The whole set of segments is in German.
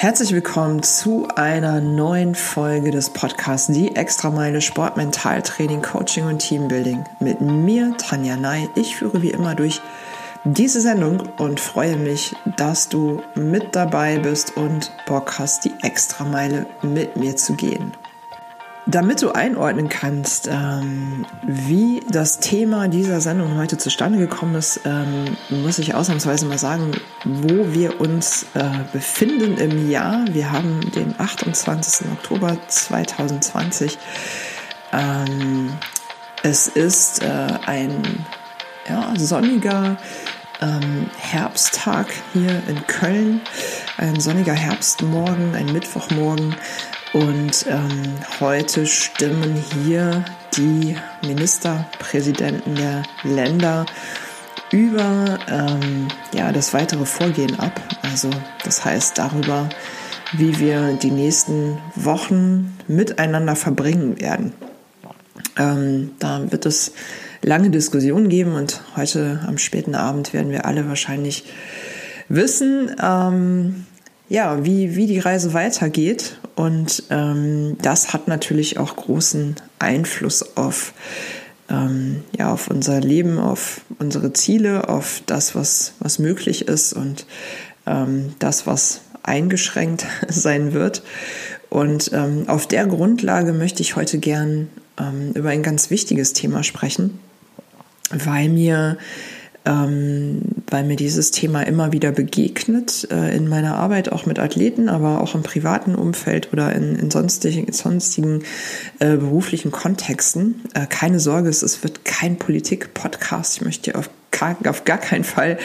Herzlich willkommen zu einer neuen Folge des Podcasts Die Extrameile Sport, Mentaltraining, Coaching und Teambuilding mit mir, Tanja Ney. Ich führe wie immer durch diese Sendung und freue mich, dass du mit dabei bist und Bock hast, die Extrameile mit mir zu gehen. Damit du einordnen kannst, ähm, wie das Thema dieser Sendung heute zustande gekommen ist, ähm, muss ich ausnahmsweise mal sagen, wo wir uns äh, befinden im Jahr. Wir haben den 28. Oktober 2020. Ähm, es ist äh, ein ja, sonniger ähm, Herbsttag hier in Köln, ein sonniger Herbstmorgen, ein Mittwochmorgen. Und ähm, heute stimmen hier die Ministerpräsidenten der Länder über ähm, ja, das weitere Vorgehen ab. Also das heißt darüber, wie wir die nächsten Wochen miteinander verbringen werden. Ähm, da wird es lange Diskussionen geben und heute am späten Abend werden wir alle wahrscheinlich wissen, ähm, ja, wie, wie die Reise weitergeht. Und ähm, das hat natürlich auch großen Einfluss auf, ähm, ja, auf unser Leben, auf unsere Ziele, auf das, was, was möglich ist und ähm, das, was eingeschränkt sein wird. Und ähm, auf der Grundlage möchte ich heute gern ähm, über ein ganz wichtiges Thema sprechen, weil mir ähm, weil mir dieses Thema immer wieder begegnet äh, in meiner Arbeit, auch mit Athleten, aber auch im privaten Umfeld oder in, in sonstigen, sonstigen äh, beruflichen Kontexten. Äh, keine Sorge, es, wird kein Politik-Podcast. Ich möchte auf auf gar keinen Fall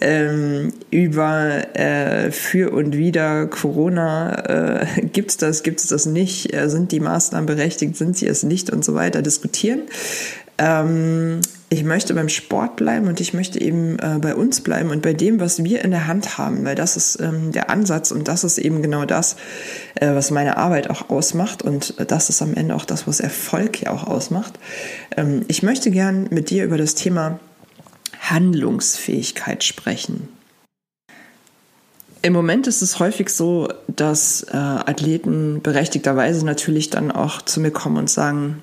ähm, über äh, für und wieder Corona äh, gibt es das, gibt es das nicht, äh, sind die Maßnahmen berechtigt, sind sie es nicht und so weiter diskutieren. Ähm, ich möchte beim Sport bleiben und ich möchte eben äh, bei uns bleiben und bei dem, was wir in der Hand haben, weil das ist ähm, der Ansatz und das ist eben genau das, äh, was meine Arbeit auch ausmacht und das ist am Ende auch das, was Erfolg ja auch ausmacht. Ähm, ich möchte gern mit dir über das Thema Handlungsfähigkeit sprechen. Im Moment ist es häufig so, dass äh, Athleten berechtigterweise natürlich dann auch zu mir kommen und sagen,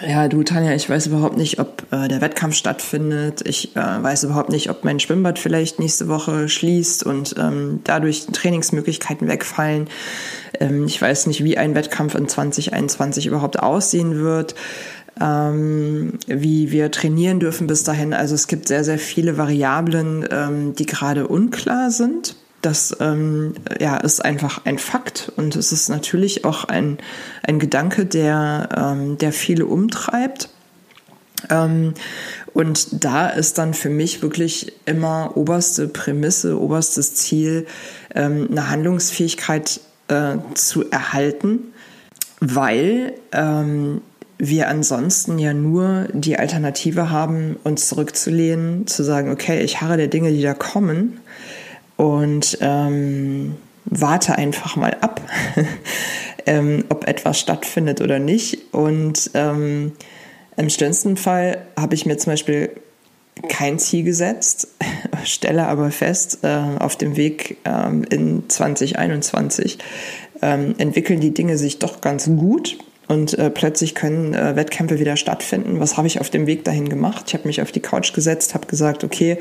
ja, du Tanja, ich weiß überhaupt nicht, ob äh, der Wettkampf stattfindet. Ich äh, weiß überhaupt nicht, ob mein Schwimmbad vielleicht nächste Woche schließt und ähm, dadurch Trainingsmöglichkeiten wegfallen. Ähm, ich weiß nicht, wie ein Wettkampf in 2021 überhaupt aussehen wird. Ähm, wie wir trainieren dürfen bis dahin. Also es gibt sehr, sehr viele Variablen, ähm, die gerade unklar sind. Das ähm, ja, ist einfach ein Fakt und es ist natürlich auch ein, ein Gedanke, der, ähm, der viele umtreibt. Ähm, und da ist dann für mich wirklich immer oberste Prämisse, oberstes Ziel, ähm, eine Handlungsfähigkeit äh, zu erhalten, weil ähm, wir ansonsten ja nur die Alternative haben, uns zurückzulehnen, zu sagen, okay, ich harre der Dinge, die da kommen und ähm, warte einfach mal ab, ähm, ob etwas stattfindet oder nicht. Und ähm, im schlimmsten Fall habe ich mir zum Beispiel kein Ziel gesetzt, stelle aber fest, äh, auf dem Weg ähm, in 2021 ähm, entwickeln die Dinge sich doch ganz gut und äh, plötzlich können äh, Wettkämpfe wieder stattfinden. Was habe ich auf dem Weg dahin gemacht? Ich habe mich auf die Couch gesetzt, habe gesagt, okay,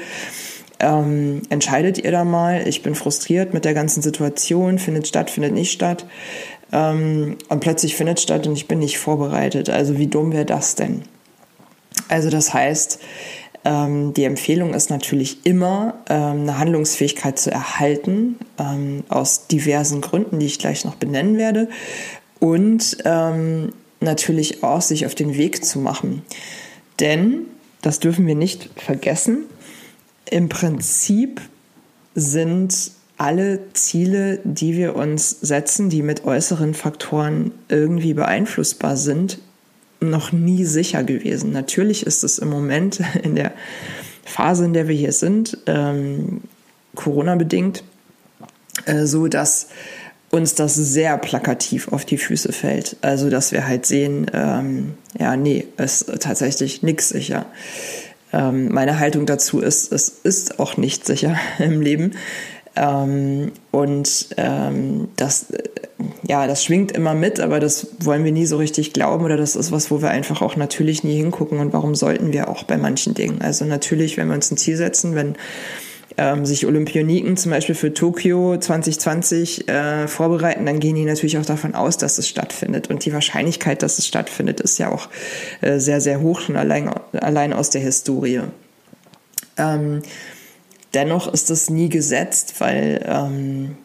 ähm, entscheidet ihr da mal. Ich bin frustriert mit der ganzen Situation, findet statt, findet nicht statt. Ähm, und plötzlich findet statt und ich bin nicht vorbereitet. Also wie dumm wäre das denn? Also das heißt, ähm, die Empfehlung ist natürlich immer, ähm, eine Handlungsfähigkeit zu erhalten, ähm, aus diversen Gründen, die ich gleich noch benennen werde. Und ähm, natürlich auch sich auf den Weg zu machen. Denn, das dürfen wir nicht vergessen, im Prinzip sind alle Ziele, die wir uns setzen, die mit äußeren Faktoren irgendwie beeinflussbar sind, noch nie sicher gewesen. Natürlich ist es im Moment in der Phase, in der wir hier sind, ähm, Corona-bedingt, äh, so dass uns das sehr plakativ auf die Füße fällt. Also, dass wir halt sehen, ähm, ja, nee, ist tatsächlich nichts sicher. Ähm, meine Haltung dazu ist, es ist auch nicht sicher im Leben. Ähm, und ähm, das, ja, das schwingt immer mit, aber das wollen wir nie so richtig glauben oder das ist was, wo wir einfach auch natürlich nie hingucken und warum sollten wir auch bei manchen Dingen. Also natürlich, wenn wir uns ein Ziel setzen, wenn ähm, sich Olympioniken zum Beispiel für Tokio 2020 äh, vorbereiten, dann gehen die natürlich auch davon aus, dass es stattfindet. Und die Wahrscheinlichkeit, dass es stattfindet, ist ja auch äh, sehr, sehr hoch, schon allein, allein aus der Historie. Ähm, dennoch ist es nie gesetzt, weil, ähm,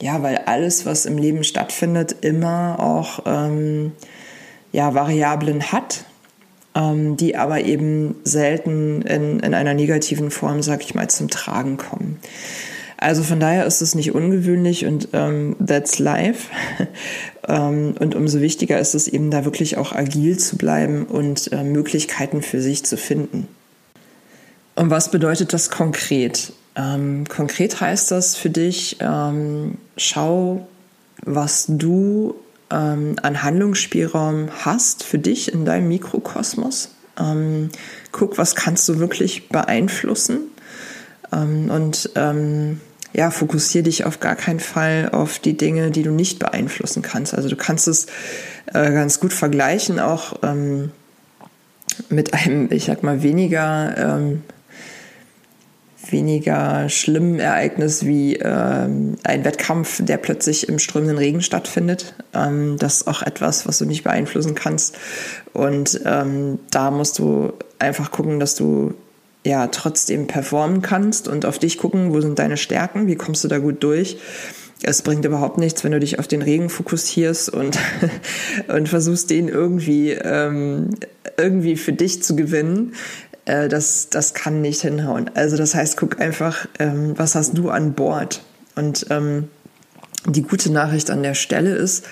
ja, weil alles, was im Leben stattfindet, immer auch ähm, ja, Variablen hat die aber eben selten in, in einer negativen Form, sag ich mal, zum Tragen kommen. Also von daher ist es nicht ungewöhnlich und ähm, that's life. ähm, und umso wichtiger ist es eben da wirklich auch agil zu bleiben und äh, Möglichkeiten für sich zu finden. Und was bedeutet das konkret? Ähm, konkret heißt das für dich, ähm, schau, was du ähm, an Handlungsspielraum hast für dich in deinem Mikrokosmos. Ähm, guck, was kannst du wirklich beeinflussen ähm, und ähm, ja, fokussiere dich auf gar keinen Fall auf die Dinge, die du nicht beeinflussen kannst. Also du kannst es äh, ganz gut vergleichen, auch ähm, mit einem, ich sag mal, weniger ähm, weniger schlimmen Ereignis wie ähm, ein Wettkampf, der plötzlich im strömenden Regen stattfindet. Ähm, das ist auch etwas, was du nicht beeinflussen kannst. Und ähm, da musst du einfach gucken, dass du ja trotzdem performen kannst und auf dich gucken, wo sind deine Stärken, wie kommst du da gut durch. Es bringt überhaupt nichts, wenn du dich auf den Regen fokussierst und, und versuchst, den irgendwie, ähm, irgendwie für dich zu gewinnen äh, das, das kann nicht hinhauen. Also das heißt, guck einfach, ähm, was hast du an Bord? Und ähm, die gute Nachricht an der Stelle ist,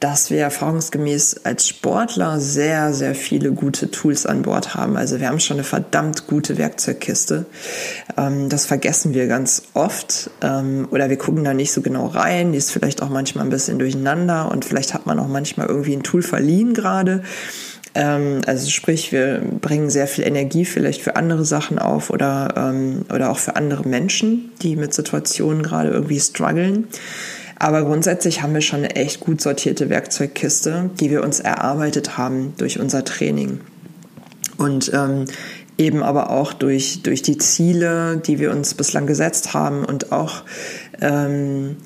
dass wir erfahrungsgemäß als Sportler sehr, sehr viele gute Tools an Bord haben. Also wir haben schon eine verdammt gute Werkzeugkiste. Ähm, das vergessen wir ganz oft ähm, oder wir gucken da nicht so genau rein. Die ist vielleicht auch manchmal ein bisschen durcheinander und vielleicht hat man auch manchmal irgendwie ein Tool verliehen gerade. Ähm, also sprich, wir bringen sehr viel Energie vielleicht für andere Sachen auf oder, ähm, oder auch für andere Menschen, die mit Situationen gerade irgendwie strugglen. Aber grundsätzlich haben wir schon eine echt gut sortierte Werkzeugkiste, die wir uns erarbeitet haben durch unser Training. Und ähm, eben aber auch durch, durch die Ziele, die wir uns bislang gesetzt haben und auch ähm,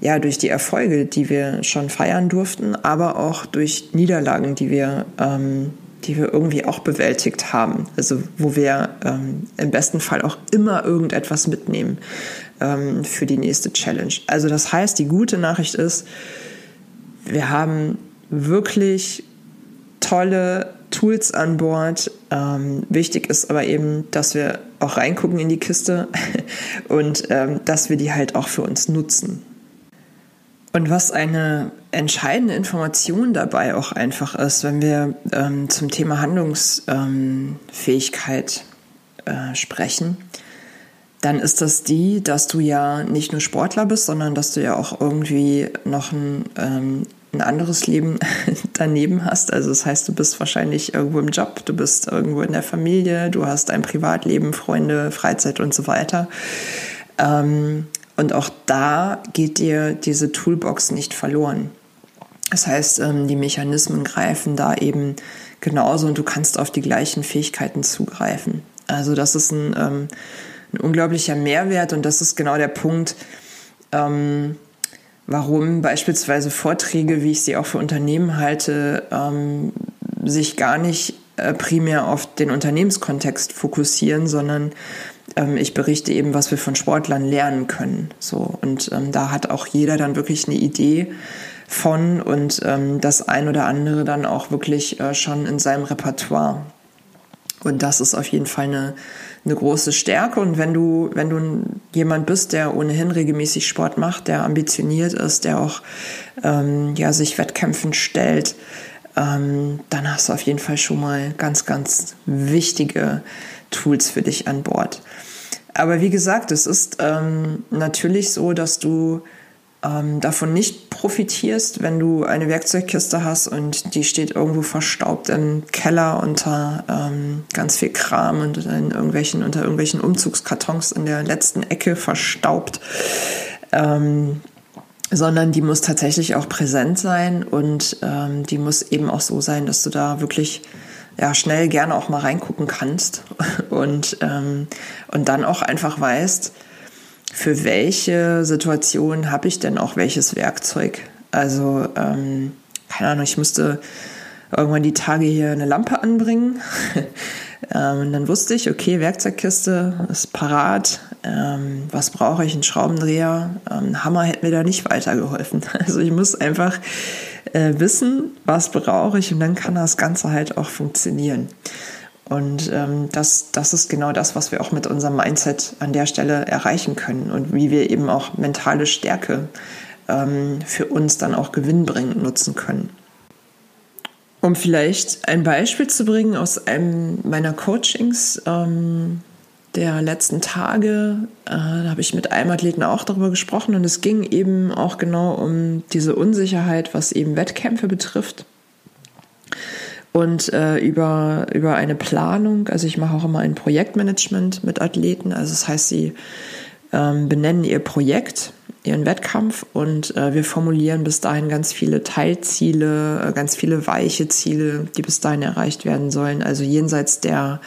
ja, durch die Erfolge, die wir schon feiern durften, aber auch durch Niederlagen, die wir, ähm, die wir irgendwie auch bewältigt haben. Also wo wir ähm, im besten Fall auch immer irgendetwas mitnehmen ähm, für die nächste Challenge. Also das heißt, die gute Nachricht ist, wir haben wirklich tolle Tools an Bord. Ähm, wichtig ist aber eben, dass wir auch reingucken in die Kiste und ähm, dass wir die halt auch für uns nutzen. Und was eine entscheidende Information dabei auch einfach ist, wenn wir ähm, zum Thema Handlungsfähigkeit ähm, äh, sprechen, dann ist das die, dass du ja nicht nur Sportler bist, sondern dass du ja auch irgendwie noch ein, ähm, ein anderes Leben daneben hast. Also das heißt, du bist wahrscheinlich irgendwo im Job, du bist irgendwo in der Familie, du hast ein Privatleben, Freunde, Freizeit und so weiter. Und auch da geht dir diese Toolbox nicht verloren. Das heißt, ähm, die Mechanismen greifen da eben genauso und du kannst auf die gleichen Fähigkeiten zugreifen. Also das ist ein, ähm, ein unglaublicher Mehrwert und das ist genau der Punkt, ähm, warum beispielsweise Vorträge, wie ich sie auch für Unternehmen halte, sich gar nicht äh, primär auf den Unternehmenskontext fokussieren, sondern ähm, ich berichte eben, was wir von Sportlern lernen können. So und ähm, da hat auch jeder dann wirklich eine Idee von und ähm, das ein oder andere dann auch wirklich äh, schon in seinem Repertoire. Und das ist auf jeden Fall eine, eine große Stärke. Und wenn du, wenn du jemand bist, der ohnehin regelmäßig Sport macht, der ambitioniert ist, der auch ähm, ja, sich Wettkämpfen stellt, ähm, dann hast du auf jeden Fall schon mal ganz, ganz wichtige Tools für dich an Bord. Aber wie gesagt, es ist ähm, natürlich so, dass du ähm, davon nicht profitierst, wenn du eine Werkzeugkiste hast und die steht irgendwo verstaubt im Keller unter ähm, ganz viel Kram und in irgendwelchen, unter irgendwelchen Umzugskartons in der letzten Ecke verstaubt. Ähm, sondern die muss tatsächlich auch präsent sein und ähm, die muss eben auch so sein, dass du da wirklich ja, schnell gerne auch mal reingucken kannst und, ähm, und dann auch einfach weißt, für welche Situation habe ich denn auch welches Werkzeug. Also, ähm, keine Ahnung, ich musste irgendwann die Tage hier eine Lampe anbringen. ähm, dann wusste ich, okay, Werkzeugkiste ist parat. Ähm, was brauche ich? Ein Schraubendreher. Ähm, Hammer hätte mir da nicht weitergeholfen. Also ich muss einfach äh, wissen, was brauche ich und dann kann das Ganze halt auch funktionieren. Und ähm, das, das ist genau das, was wir auch mit unserem Mindset an der Stelle erreichen können und wie wir eben auch mentale Stärke ähm, für uns dann auch gewinnbringend nutzen können. Um vielleicht ein Beispiel zu bringen aus einem meiner Coachings ähm, der letzten Tage, äh, da habe ich mit einem Athleten auch darüber gesprochen und es ging eben auch genau um diese Unsicherheit, was eben Wettkämpfe betrifft und äh, über, über eine Planung. Also ich mache auch immer ein Projektmanagement mit Athleten. Also das heißt, sie ähm, benennen ihr Projekt, ihren Wettkampf und äh, wir formulieren bis dahin ganz viele Teilziele, äh, ganz viele weiche Ziele, die bis dahin erreicht werden sollen. Also jenseits der,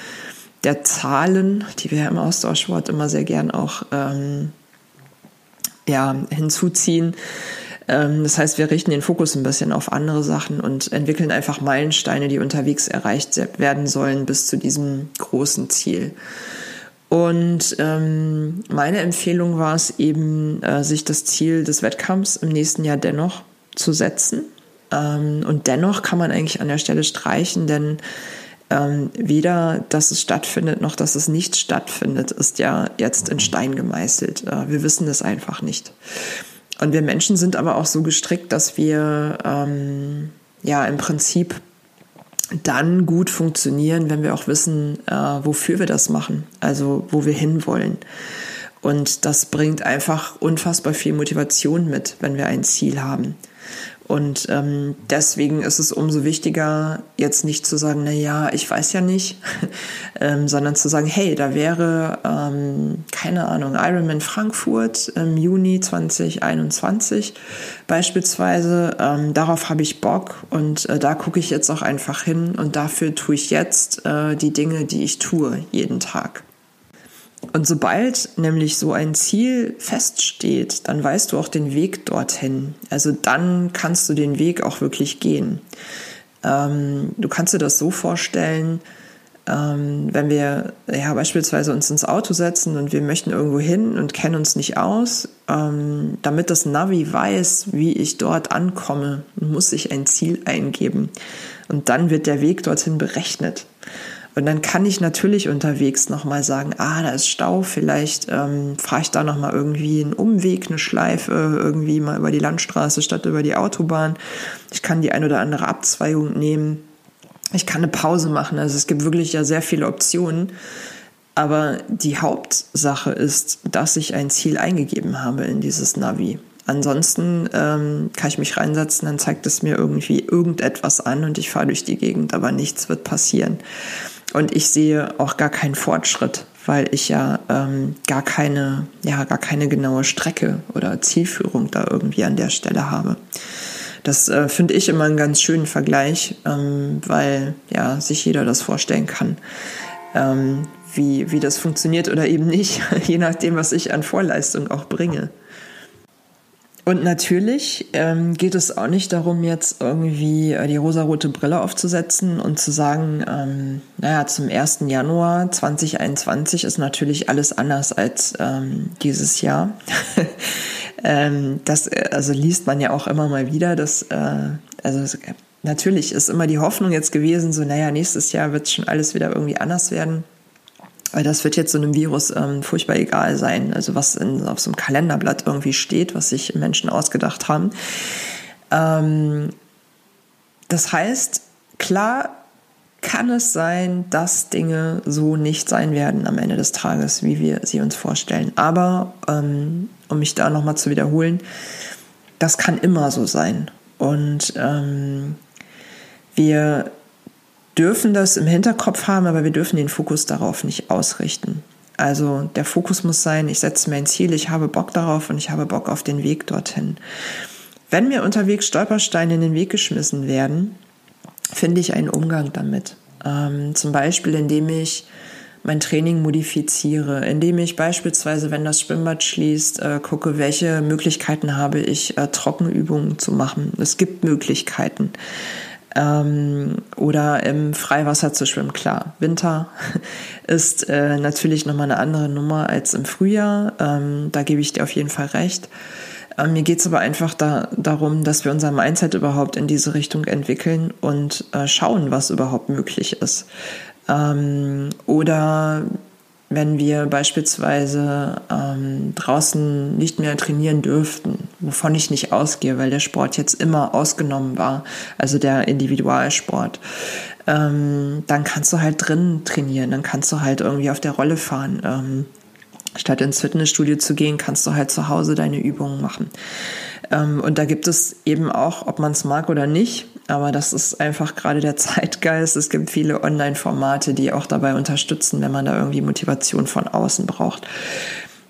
der Zahlen, die wir im Austauschwort immer sehr gern auch ähm, ja, hinzuziehen ähm, das heißt, wir richten den Fokus ein bisschen auf andere Sachen und entwickeln einfach Meilensteine, die unterwegs erreicht werden sollen bis zu diesem großen Ziel. Und ähm, meine Empfehlung war es eben, äh, sich das Ziel des Wettkampfs im nächsten Jahr dennoch zu setzen. Ähm, und dennoch kann man eigentlich an der Stelle streichen, denn ähm, weder, dass es stattfindet, noch dass es nicht stattfindet, ist ja jetzt in Stein gemeißelt. Äh, wir wissen es einfach nicht. Und wir Menschen sind aber auch so gestrickt, dass wir ähm, ja im Prinzip dann gut funktionieren, wenn wir auch wissen, äh, wofür wir das machen, also wo wir hinwollen. Und das bringt einfach unfassbar viel Motivation mit, wenn wir ein Ziel haben. Und ähm, deswegen ist es umso wichtiger, jetzt nicht zu sagen, na ja, ich weiß ja nicht, ähm, sondern zu sagen, hey, da wäre, ähm, keine Ahnung, Ironman Frankfurt im Juni 2021 beispielsweise. Ähm, darauf habe ich Bock und äh, da gucke ich jetzt auch einfach hin und dafür tue ich jetzt äh, die Dinge, die ich tue, jeden Tag. Und sobald nämlich so ein Ziel feststeht, dann weißt du auch den Weg dorthin. Also dann kannst du den Weg auch wirklich gehen. Ähm, du kannst dir das so vorstellen, ähm, wenn wir ja beispielsweise uns ins Auto setzen und wir möchten irgendwo hin und kennen uns nicht aus, ähm, damit das Navi weiß, wie ich dort ankomme, muss ich ein Ziel eingeben. Und dann wird der Weg dorthin berechnet. Und dann kann ich natürlich unterwegs nochmal sagen, ah, da ist Stau, vielleicht ähm, fahre ich da nochmal irgendwie einen Umweg, eine Schleife, irgendwie mal über die Landstraße statt über die Autobahn. Ich kann die ein oder andere Abzweigung nehmen. Ich kann eine Pause machen. Also es gibt wirklich ja sehr viele Optionen. Aber die Hauptsache ist, dass ich ein Ziel eingegeben habe in dieses Navi. Ansonsten ähm, kann ich mich reinsetzen, dann zeigt es mir irgendwie irgendetwas an und ich fahre durch die Gegend, aber nichts wird passieren. Und ich sehe auch gar keinen Fortschritt, weil ich ja ähm, gar keine, ja, gar keine genaue Strecke oder Zielführung da irgendwie an der Stelle habe. Das äh, finde ich immer einen ganz schönen Vergleich, ähm, weil ja sich jeder das vorstellen kann, ähm, wie, wie das funktioniert oder eben nicht, je nachdem, was ich an Vorleistung auch bringe. Und natürlich ähm, geht es auch nicht darum, jetzt irgendwie äh, die rosarote Brille aufzusetzen und zu sagen, ähm, naja, zum 1. Januar 2021 ist natürlich alles anders als ähm, dieses Jahr. ähm, das äh, also liest man ja auch immer mal wieder, dass äh, also natürlich ist immer die Hoffnung jetzt gewesen, so naja, nächstes Jahr wird schon alles wieder irgendwie anders werden. Weil das wird jetzt so einem Virus ähm, furchtbar egal sein. Also was in, auf so einem Kalenderblatt irgendwie steht, was sich Menschen ausgedacht haben. Ähm, das heißt, klar kann es sein, dass Dinge so nicht sein werden am Ende des Tages, wie wir sie uns vorstellen. Aber ähm, um mich da nochmal zu wiederholen, das kann immer so sein. Und ähm, wir dürfen das im Hinterkopf haben, aber wir dürfen den Fokus darauf nicht ausrichten. Also der Fokus muss sein, ich setze mir ein Ziel, ich habe Bock darauf und ich habe Bock auf den Weg dorthin. Wenn mir unterwegs Stolpersteine in den Weg geschmissen werden, finde ich einen Umgang damit. Ähm, zum Beispiel, indem ich mein Training modifiziere, indem ich beispielsweise, wenn das Schwimmbad schließt, äh, gucke, welche Möglichkeiten habe ich, äh, Trockenübungen zu machen. Es gibt Möglichkeiten. Ähm, oder im Freiwasser zu schwimmen. Klar, Winter ist äh, natürlich nochmal eine andere Nummer als im Frühjahr. Ähm, da gebe ich dir auf jeden Fall recht. Ähm, mir geht es aber einfach da, darum, dass wir unser Mindset überhaupt in diese Richtung entwickeln und äh, schauen, was überhaupt möglich ist. Ähm, oder wenn wir beispielsweise ähm, draußen nicht mehr trainieren dürften, wovon ich nicht ausgehe, weil der Sport jetzt immer ausgenommen war, also der Individualsport, ähm, dann kannst du halt drinnen trainieren, dann kannst du halt irgendwie auf der Rolle fahren. Ähm, statt ins Fitnessstudio zu gehen, kannst du halt zu Hause deine Übungen machen. Ähm, und da gibt es eben auch, ob man es mag oder nicht, aber das ist einfach gerade der Zeitgeist. Es gibt viele Online-Formate, die auch dabei unterstützen, wenn man da irgendwie Motivation von außen braucht.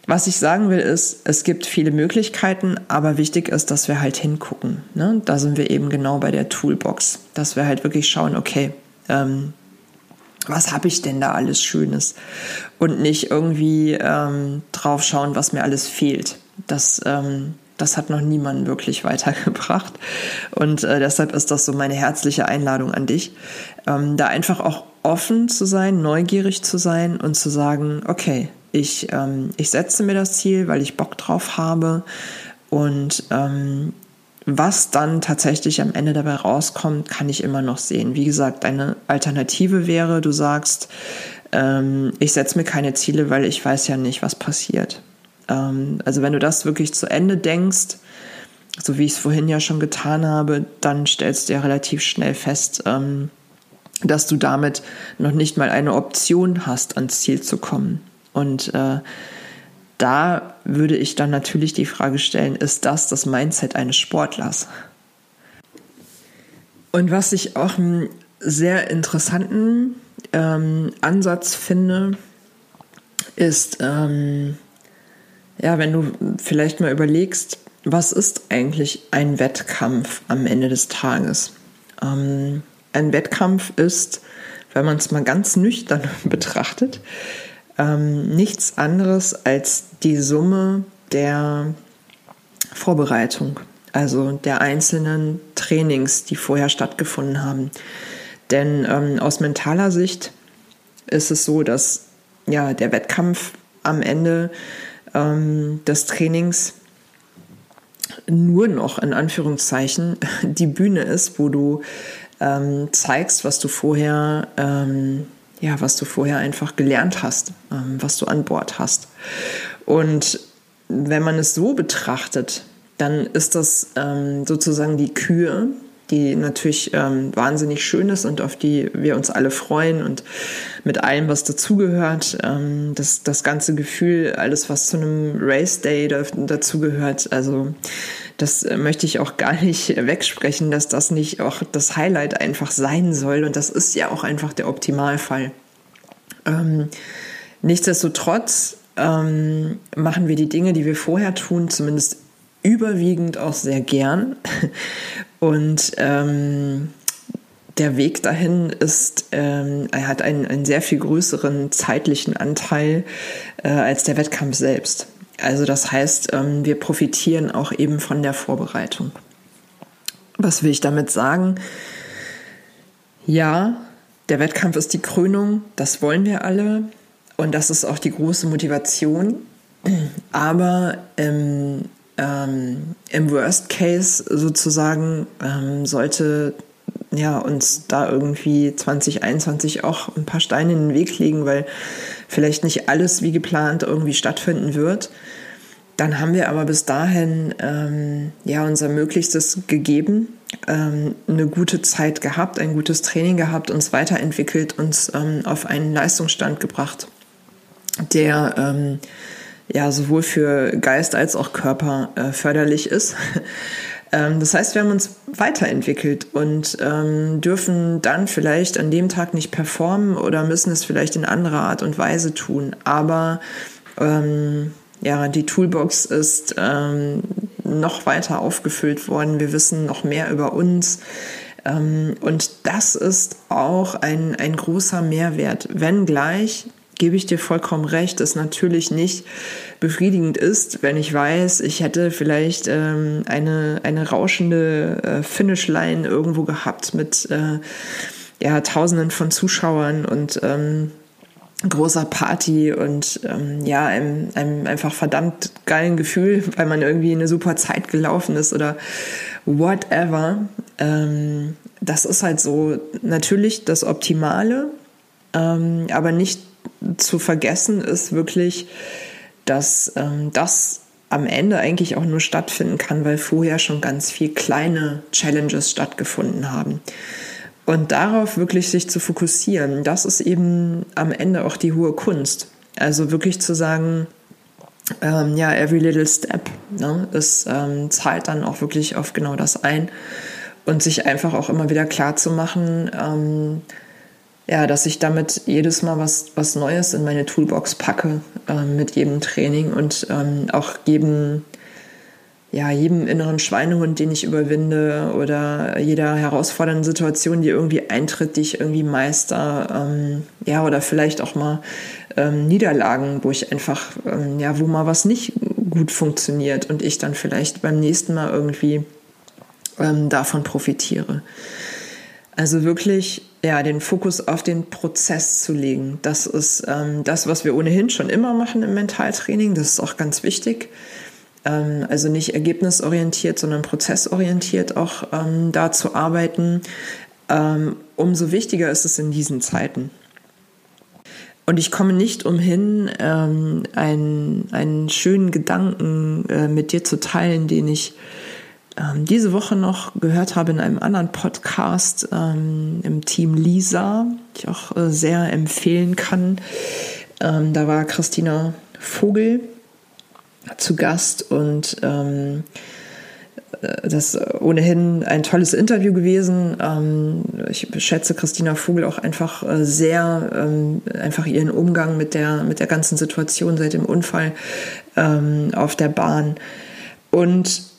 Was ich sagen will, ist, es gibt viele Möglichkeiten, aber wichtig ist, dass wir halt hingucken. Ne? Da sind wir eben genau bei der Toolbox, dass wir halt wirklich schauen, okay, ähm, was habe ich denn da alles Schönes? Und nicht irgendwie ähm, drauf schauen, was mir alles fehlt. Das ähm, das hat noch niemanden wirklich weitergebracht. Und äh, deshalb ist das so meine herzliche Einladung an dich, ähm, da einfach auch offen zu sein, neugierig zu sein und zu sagen, okay, ich, ähm, ich setze mir das Ziel, weil ich Bock drauf habe. Und ähm, was dann tatsächlich am Ende dabei rauskommt, kann ich immer noch sehen. Wie gesagt, eine Alternative wäre, du sagst, ähm, ich setze mir keine Ziele, weil ich weiß ja nicht, was passiert. Ähm, also wenn du das wirklich zu Ende denkst, so wie ich es vorhin ja schon getan habe, dann stellst du ja relativ schnell fest, ähm, dass du damit noch nicht mal eine Option hast, ans Ziel zu kommen. Und äh, da würde ich dann natürlich die Frage stellen, ist das das Mindset eines Sportlers? Und was ich auch einen sehr interessanten ähm, Ansatz finde, ist, ähm, ja, wenn du vielleicht mal überlegst, was ist eigentlich ein Wettkampf am Ende des Tages? Ähm, ein Wettkampf ist, wenn man es mal ganz nüchtern betrachtet, ähm, nichts anderes als die Summe der Vorbereitung, also der einzelnen Trainings, die vorher stattgefunden haben. Denn ähm, aus mentaler Sicht ist es so, dass ja der Wettkampf am Ende ähm, des Trainings nur noch in Anführungszeichen die Bühne ist, wo du ähm, zeigst, was du vorher, ähm, ja, was du vorher einfach gelernt hast, ähm, was du an Bord hast. Und wenn man es so betrachtet, dann ist das ähm, sozusagen die Kür, die natürlich ähm, wahnsinnig schön ist und auf die wir uns alle freuen und mit allem, was dazugehört, ähm, das, das ganze Gefühl, alles, was zu einem Race Day da, dazugehört, also das äh, möchte ich auch gar nicht wegsprechen, dass das nicht auch das Highlight einfach sein soll und das ist ja auch einfach der Optimalfall. Ähm, nichtsdestotrotz ähm, machen wir die Dinge, die wir vorher tun, zumindest überwiegend auch sehr gern. Und ähm, der Weg dahin ist, ähm, er hat einen, einen sehr viel größeren zeitlichen Anteil äh, als der Wettkampf selbst. Also das heißt, ähm, wir profitieren auch eben von der Vorbereitung. Was will ich damit sagen? Ja, der Wettkampf ist die Krönung, das wollen wir alle und das ist auch die große Motivation. Aber ähm, ähm, im Worst Case sozusagen ähm, sollte ja, uns da irgendwie 2021 auch ein paar Steine in den Weg legen, weil vielleicht nicht alles wie geplant irgendwie stattfinden wird. Dann haben wir aber bis dahin ähm, ja unser Möglichstes gegeben, ähm, eine gute Zeit gehabt, ein gutes Training gehabt, uns weiterentwickelt, uns ähm, auf einen Leistungsstand gebracht, der ähm, ja sowohl für Geist als auch Körper äh, förderlich ist. ähm, das heißt, wir haben uns weiterentwickelt und ähm, dürfen dann vielleicht an dem Tag nicht performen oder müssen es vielleicht in anderer Art und Weise tun. Aber ähm, ja, die Toolbox ist ähm, noch weiter aufgefüllt worden. Wir wissen noch mehr über uns. Ähm, und das ist auch ein, ein großer Mehrwert, wenngleich gebe ich dir vollkommen recht, es natürlich nicht befriedigend ist, wenn ich weiß, ich hätte vielleicht ähm, eine, eine rauschende äh, Finishline irgendwo gehabt mit äh, ja, Tausenden von Zuschauern und ähm, großer Party und ähm, ja, einem, einem einfach verdammt geilen Gefühl, weil man irgendwie eine super Zeit gelaufen ist oder whatever. Ähm, das ist halt so natürlich das Optimale, ähm, aber nicht zu vergessen ist wirklich, dass ähm, das am Ende eigentlich auch nur stattfinden kann, weil vorher schon ganz viel kleine Challenges stattgefunden haben. Und darauf wirklich sich zu fokussieren, das ist eben am Ende auch die hohe Kunst. Also wirklich zu sagen, ähm, ja, every little step, ne, es ähm, zahlt dann auch wirklich auf genau das ein und sich einfach auch immer wieder klar zu machen, ähm, ja, dass ich damit jedes Mal was, was Neues in meine Toolbox packe äh, mit jedem Training und ähm, auch jedem, ja, jedem inneren Schweinehund, den ich überwinde oder jeder herausfordernden Situation, die irgendwie eintritt, die ich irgendwie meister, ähm, ja, oder vielleicht auch mal ähm, Niederlagen, wo ich einfach, ähm, ja, wo mal was nicht gut funktioniert und ich dann vielleicht beim nächsten Mal irgendwie ähm, davon profitiere. Also wirklich ja, den Fokus auf den Prozess zu legen. Das ist ähm, das, was wir ohnehin schon immer machen im Mentaltraining. Das ist auch ganz wichtig. Ähm, also nicht ergebnisorientiert, sondern prozessorientiert auch ähm, da zu arbeiten. Ähm, umso wichtiger ist es in diesen Zeiten. Und ich komme nicht umhin, ähm, einen, einen schönen Gedanken äh, mit dir zu teilen, den ich ähm, diese Woche noch gehört habe in einem anderen Podcast ähm, im Team Lisa, ich auch äh, sehr empfehlen kann. Ähm, da war Christina Vogel zu Gast und ähm, äh, das ohnehin ein tolles Interview gewesen. Ähm, ich schätze Christina Vogel auch einfach äh, sehr, ähm, einfach ihren Umgang mit der, mit der ganzen Situation seit dem Unfall auf der Bahn. Und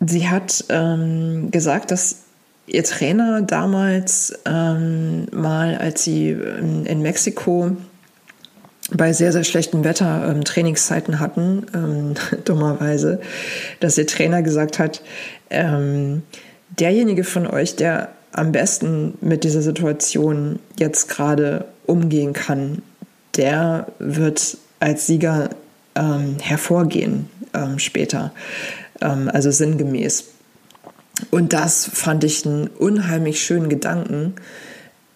Sie hat ähm, gesagt, dass ihr Trainer damals ähm, mal, als sie in, in, Mexiko bei sehr, sehr schlechtem Wetter ähm, Trainingszeiten hatten, ähm, dummerweise, dass ihr Trainer gesagt hat, ähm, derjenige von euch, der am besten mit dieser Situation jetzt gerade umgehen kann, der wird als Sieger ähm, hervorgehen später. ähm, also sinngemäß. Und das fand ich einen unheimlich schönen Gedanken.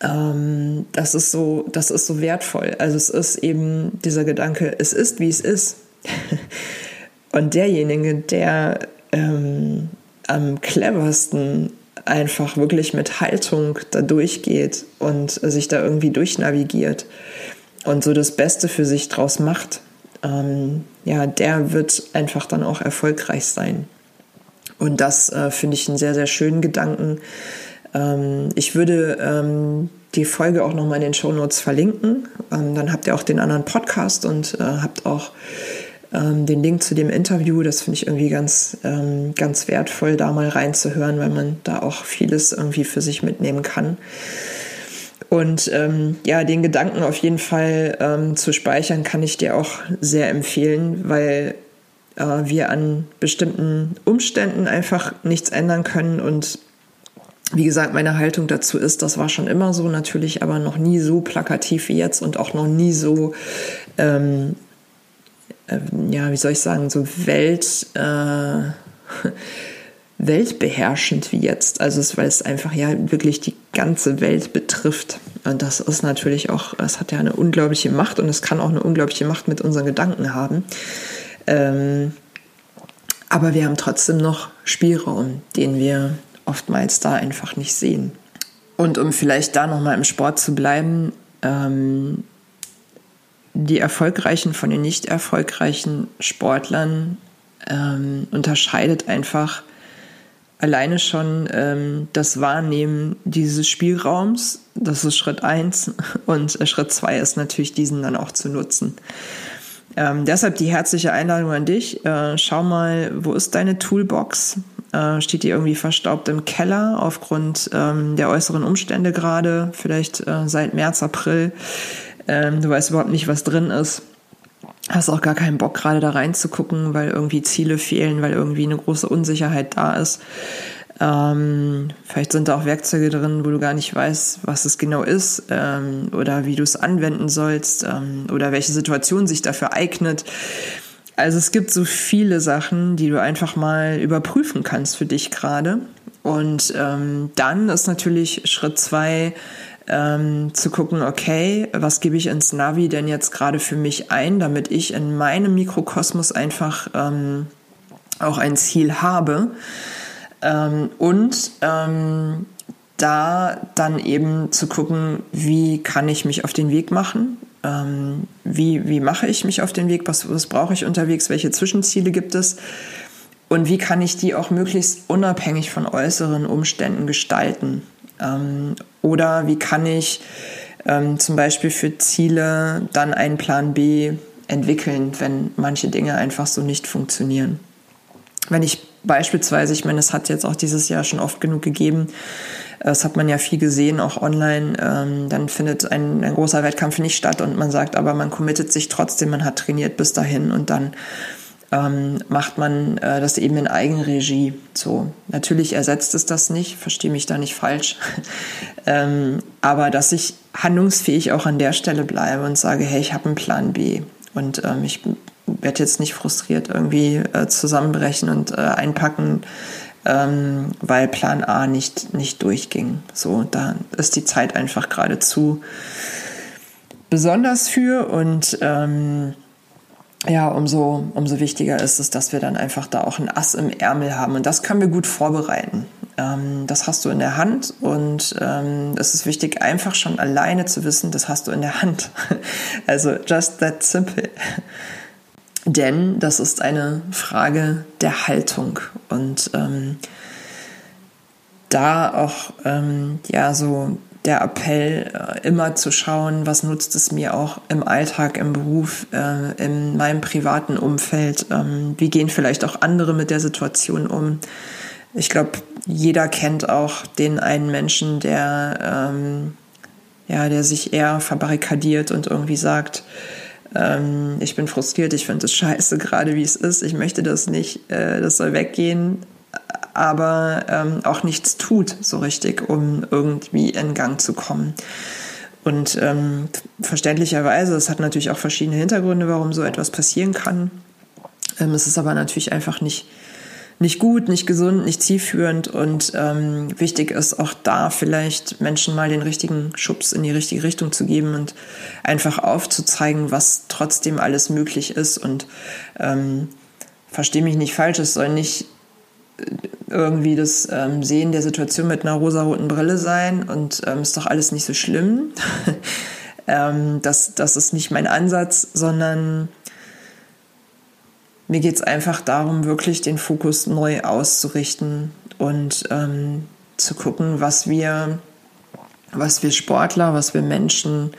Ähm, das, ist so, das ist so wertvoll. Also es ist eben dieser Gedanke, es ist, wie es ist. Und derjenige, der ähm, am cleversten einfach wirklich mit Haltung da durchgeht und sich da irgendwie durchnavigiert und so das Beste für sich draus macht, ähm, ja, der wird einfach dann auch erfolgreich sein. Und das äh, finde ich einen sehr, sehr schönen Gedanken. Ähm, ich würde ähm, die Folge auch nochmal in den Show Notes verlinken. Ähm, dann habt ihr auch den anderen Podcast und äh, habt auch ähm, den Link zu dem Interview. Das finde ich irgendwie ganz, ähm, ganz wertvoll, da mal reinzuhören, weil man da auch vieles irgendwie für sich mitnehmen kann. Und ähm, ja, den Gedanken auf jeden Fall ähm, zu speichern, kann ich dir auch sehr empfehlen, weil äh, wir an bestimmten Umständen einfach nichts ändern können. Und wie gesagt, meine Haltung dazu ist, das war schon immer so, natürlich aber noch nie so plakativ wie jetzt und auch noch nie so, ähm, äh, ja, wie soll ich sagen, so Welt. Äh, weltbeherrschend wie jetzt. Also es, weil es einfach ja wirklich die ganze Welt betrifft. Und das ist natürlich auch, es hat ja eine unglaubliche Macht und es kann auch eine unglaubliche Macht mit unseren Gedanken haben. Ähm, aber wir haben trotzdem noch Spielraum, den wir oftmals da einfach nicht sehen. Und um vielleicht da nochmal im Sport zu bleiben, ähm, die Erfolgreichen von den nicht erfolgreichen Sportlern ähm, unterscheidet einfach alleine schon ähm, das Wahrnehmen dieses Spielraums. Das ist Schritt eins Und äh, Schritt zwei ist natürlich, diesen dann auch zu nutzen. Ähm, deshalb die herzliche Einladung an dich. Äh, schau mal, wo ist deine Toolbox? Äh, steht die irgendwie verstaubt im Keller aufgrund ähm, der äußeren Umstände gerade, vielleicht äh, seit März, April? Ähm, du weißt überhaupt nicht, was drin ist. Hast auch gar keinen Bock, gerade da reinzugucken, weil irgendwie Ziele fehlen, weil irgendwie eine große Unsicherheit da ist. Ähm, vielleicht sind da auch Werkzeuge drin, wo du gar nicht weißt, was es genau ist ähm, oder wie du es anwenden sollst ähm, oder welche Situation sich dafür eignet. Also es gibt so viele Sachen, die du einfach mal überprüfen kannst für dich gerade. Und ähm, dann ist natürlich Schritt zwei, ähm, zu gucken, okay, was gebe ich ins Navi denn jetzt gerade für mich ein, damit ich in meinem Mikrokosmos einfach ähm, auch ein Ziel habe. Ähm, und ähm, da dann eben zu gucken, wie kann ich mich auf den Weg machen, ähm, wie, wie mache ich mich auf den Weg, was, was brauche ich unterwegs, welche Zwischenziele gibt es und wie kann ich die auch möglichst unabhängig von äußeren Umständen gestalten. Ähm, oder wie kann ich ähm, zum Beispiel für Ziele dann einen Plan B entwickeln, wenn manche Dinge einfach so nicht funktionieren. Wenn ich beispielsweise, ich meine, es hat jetzt auch dieses Jahr schon oft genug gegeben, das hat man ja viel gesehen, auch online, ähm, dann findet ein, ein großer Wettkampf nicht statt und man sagt aber, man committet sich trotzdem, man hat trainiert bis dahin und dann ähm, macht man äh, das eben in Eigenregie. So, natürlich ersetzt es das nicht, verstehe mich da nicht falsch, ähm, aber dass ich handlungsfähig auch an der Stelle bleibe und sage, hey, ich habe einen Plan B und ähm, ich werde jetzt nicht frustriert irgendwie äh, zusammenbrechen und äh, einpacken, ähm, weil Plan A nicht, nicht durchging. So, da ist die Zeit einfach geradezu besonders für und ähm, ja, umso, umso wichtiger ist es, dass wir dann einfach da auch ein Ass im Ärmel haben. Und das können wir gut vorbereiten. Ähm, das hast du in der Hand und ähm, es ist wichtig, einfach schon alleine zu wissen, das hast du in der Hand. also just that simple. Denn das ist eine Frage der Haltung und ähm, da auch ähm, ja so der Appell, äh, immer zu schauen, was nutzt es mir auch im Alltag, im Beruf, äh, in meinem privaten Umfeld, ähm, wie gehen vielleicht auch andere mit der Situation um. Ich glaube, jeder kennt auch den einen Menschen, der, ähm, ja, der sich eher verbarrikadiert und irgendwie sagt, ähm, ich bin frustriert, ich finde es scheiße, gerade wie es ist, ich möchte das nicht, äh, das soll weggehen, aber ähm, auch nichts tut so richtig, um irgendwie in Gang zu kommen. Und ähm, verständlicherweise, es hat natürlich auch verschiedene Hintergründe, warum so etwas passieren kann. Ähm, es ist aber natürlich einfach nicht, nicht gut, nicht gesund, nicht zielführend und ähm, wichtig ist auch da vielleicht Menschen mal den richtigen Schubs in die richtige Richtung zu geben und einfach aufzuzeigen, was trotzdem alles möglich ist und ähm, verstehe mich nicht falsch, es soll nicht irgendwie das ähm, Sehen der Situation mit einer rosaroten Brille sein und ähm, ist doch alles nicht so schlimm. ähm, das, das ist nicht mein Ansatz, sondern mir geht es einfach darum, wirklich den Fokus neu auszurichten und ähm, zu gucken, was wir, was wir Sportler, was wir Menschen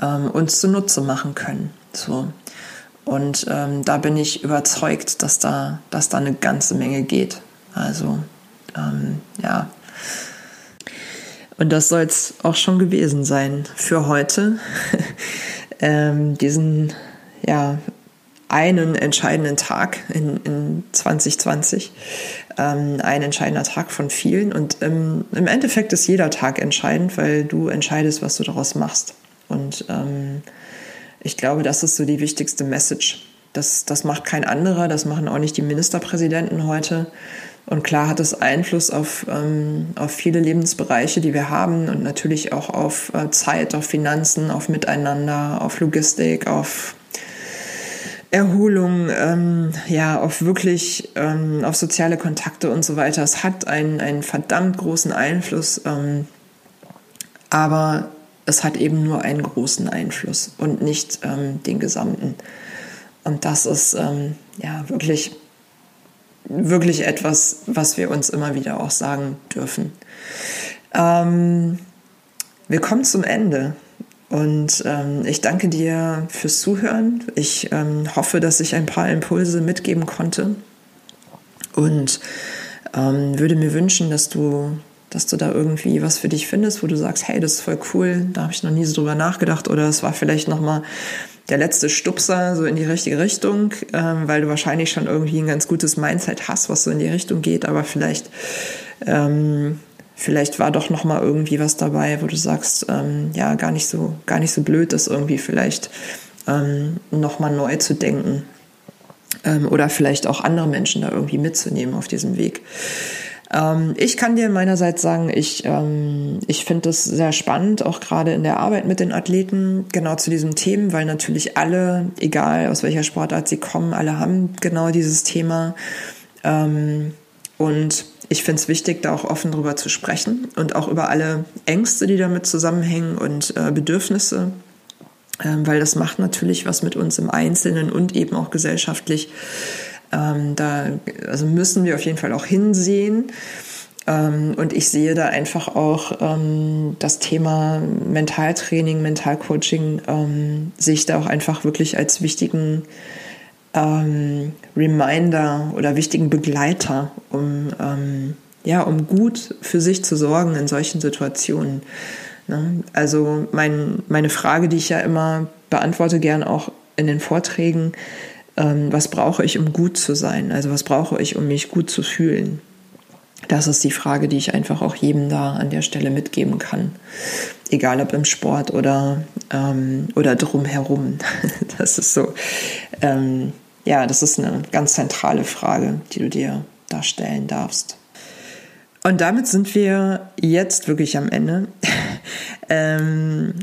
ähm, uns zunutze machen können. So. Und ähm, da bin ich überzeugt, dass da, dass da eine ganze Menge geht. Also ähm, ja. Und das soll es auch schon gewesen sein für heute. ähm, diesen ja, einen entscheidenden Tag in, in 2020. Ähm, ein entscheidender Tag von vielen. Und ähm, im Endeffekt ist jeder Tag entscheidend, weil du entscheidest, was du daraus machst. Und ähm, ich glaube, das ist so die wichtigste Message. Das, das macht kein anderer, das machen auch nicht die Ministerpräsidenten heute. Und klar hat es Einfluss auf, ähm, auf viele Lebensbereiche, die wir haben und natürlich auch auf äh, Zeit, auf Finanzen, auf Miteinander, auf Logistik, auf Erholung, ähm, ja, auf wirklich, ähm, auf soziale Kontakte und so weiter. Es hat einen, einen verdammt großen Einfluss. Ähm, aber es hat eben nur einen großen Einfluss und nicht ähm, den gesamten. Und das ist ähm, ja wirklich, wirklich etwas, was wir uns immer wieder auch sagen dürfen. Ähm, wir kommen zum Ende. Und ähm, ich danke dir fürs Zuhören. Ich ähm, hoffe, dass ich ein paar Impulse mitgeben konnte. Und ähm, würde mir wünschen, dass du, dass du da irgendwie was für dich findest, wo du sagst, hey, das ist voll cool, da habe ich noch nie so drüber nachgedacht. Oder es war vielleicht nochmal der letzte Stupser so in die richtige Richtung, ähm, weil du wahrscheinlich schon irgendwie ein ganz gutes Mindset hast, was so in die Richtung geht, aber vielleicht ähm, vielleicht war doch noch mal irgendwie was dabei, wo du sagst, ähm, ja, gar nicht so, gar nicht so blöd, das irgendwie vielleicht ähm, noch mal neu zu denken ähm, oder vielleicht auch andere Menschen da irgendwie mitzunehmen auf diesem Weg. Ähm, ich kann dir meinerseits sagen, ich, ähm, ich finde das sehr spannend, auch gerade in der Arbeit mit den Athleten, genau zu diesem Thema, weil natürlich alle, egal aus welcher Sportart sie kommen, alle haben genau dieses Thema. Ähm, und ich finde es wichtig, da auch offen drüber zu sprechen und auch über alle Ängste, die damit zusammenhängen und äh, Bedürfnisse, ähm, weil das macht natürlich was mit uns im Einzelnen und eben auch gesellschaftlich. Ähm, da also müssen wir auf jeden Fall auch hinsehen. Ähm, und ich sehe da einfach auch ähm, das Thema Mentaltraining, Mentalcoaching, ähm, sehe ich da auch einfach wirklich als wichtigen ähm, Reminder oder wichtigen Begleiter, um, ähm, ja, um gut für sich zu sorgen in solchen Situationen. Ne? Also mein, meine Frage, die ich ja immer beantworte, gern auch in den Vorträgen, ähm, was brauche ich, um gut zu sein? Also was brauche ich, um mich gut zu fühlen? Das ist die Frage, die ich einfach auch jedem da an der Stelle mitgeben kann. Egal ob im Sport oder, ähm, oder drumherum. Das ist so, ähm, ja, das ist eine ganz zentrale Frage, die du dir da stellen darfst. Und damit sind wir jetzt wirklich am Ende. ähm,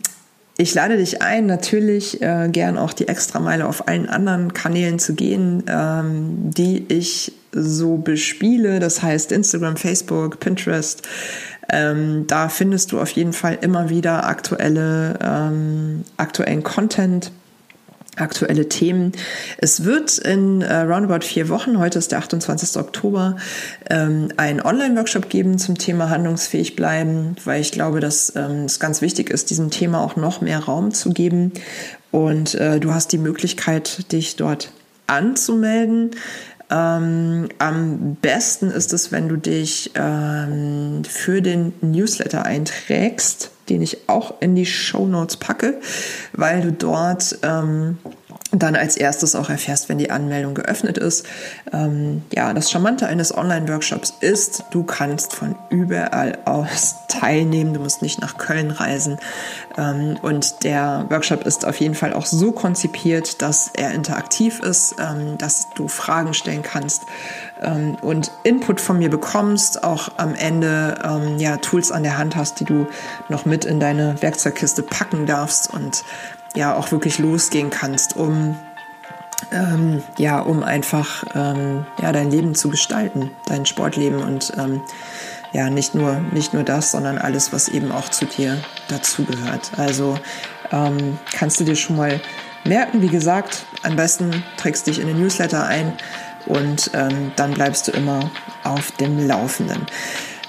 ich lade dich ein, natürlich äh, gern auch die Extrameile auf allen anderen Kanälen zu gehen, ähm, die ich so bespiele. Das heißt Instagram, Facebook, Pinterest. Ähm, da findest du auf jeden Fall immer wieder aktuelle, ähm, aktuellen Content aktuelle Themen. Es wird in äh, roundabout vier Wochen, heute ist der 28. Oktober, ähm, einen Online-Workshop geben zum Thema handlungsfähig bleiben, weil ich glaube, dass ähm, es ganz wichtig ist, diesem Thema auch noch mehr Raum zu geben. Und äh, du hast die Möglichkeit, dich dort anzumelden. Ähm, am besten ist es, wenn du dich ähm, für den Newsletter einträgst den ich auch in die Show Notes packe, weil du dort ähm, dann als erstes auch erfährst, wenn die Anmeldung geöffnet ist. Ähm, ja, das Charmante eines Online-Workshops ist, du kannst von überall aus teilnehmen. Du musst nicht nach Köln reisen. Ähm, und der Workshop ist auf jeden Fall auch so konzipiert, dass er interaktiv ist, ähm, dass du Fragen stellen kannst ähm, und Input von mir bekommst, auch am Ende ähm, ja, Tools an der Hand hast, die du noch mit in deine Werkzeugkiste packen darfst und ja auch wirklich losgehen kannst, um ähm, ja, um einfach ähm, ja dein Leben zu gestalten, dein Sportleben und ähm, ja nicht nur nicht nur das, sondern alles, was eben auch zu dir dazugehört. Also ähm, kannst du dir schon mal merken, wie gesagt, am besten trägst dich in den Newsletter ein und ähm, dann bleibst du immer auf dem Laufenden.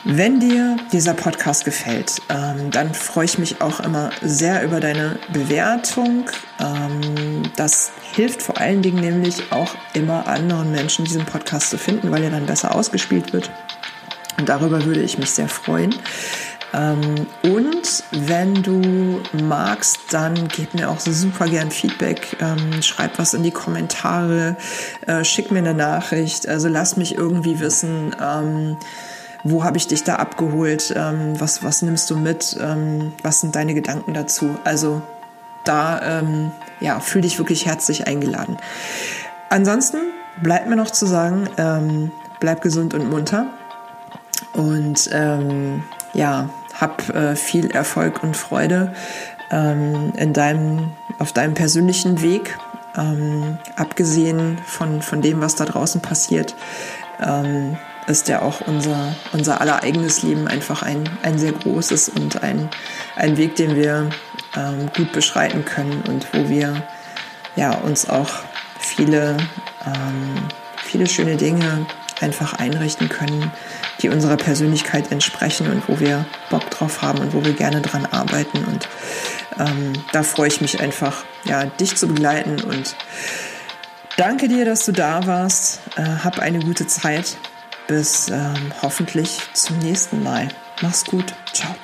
Wenn dir dieser Podcast gefällt, ähm, dann freue ich mich auch immer sehr über deine Bewertung. Ähm, das hilft vor allen Dingen nämlich auch immer anderen Menschen diesen Podcast zu finden, weil er dann besser ausgespielt wird. Und darüber würde ich mich sehr freuen. Ähm, und wenn du magst, dann gib mir auch super gern Feedback. Schreib was in die Kommentare, äh, schick mir eine Nachricht. Also lass mich irgendwie wissen, wo habe ich dich da abgeholt, ähm, was, was nimmst du mit, ähm, was sind deine Gedanken dazu. Also da ähm, ja, fühl dich wirklich herzlich eingeladen. Ansonsten bleibt mir noch zu sagen, ähm, bleib gesund und munter und ähm, ja, hab äh, viel Erfolg und Freude ähm, in deinem, auf deinem persönlichen Weg. Ähm, abgesehen von, von dem, was da draußen passiert, ähm, ist ja auch unser, unser aller eigenes Leben einfach ein, ein sehr großes und ein, ein Weg, den wir ähm, gut beschreiten können und wo wir ja, uns auch viele, ähm, viele schöne Dinge einfach einrichten können, die unserer Persönlichkeit entsprechen und wo wir Bock drauf haben und wo wir gerne dran arbeiten. Und ähm, da freue ich mich einfach, ja, dich zu begleiten und danke dir, dass du da warst. Äh, hab eine gute Zeit. Bis ähm, hoffentlich zum nächsten Mal. Mach's gut. Ciao.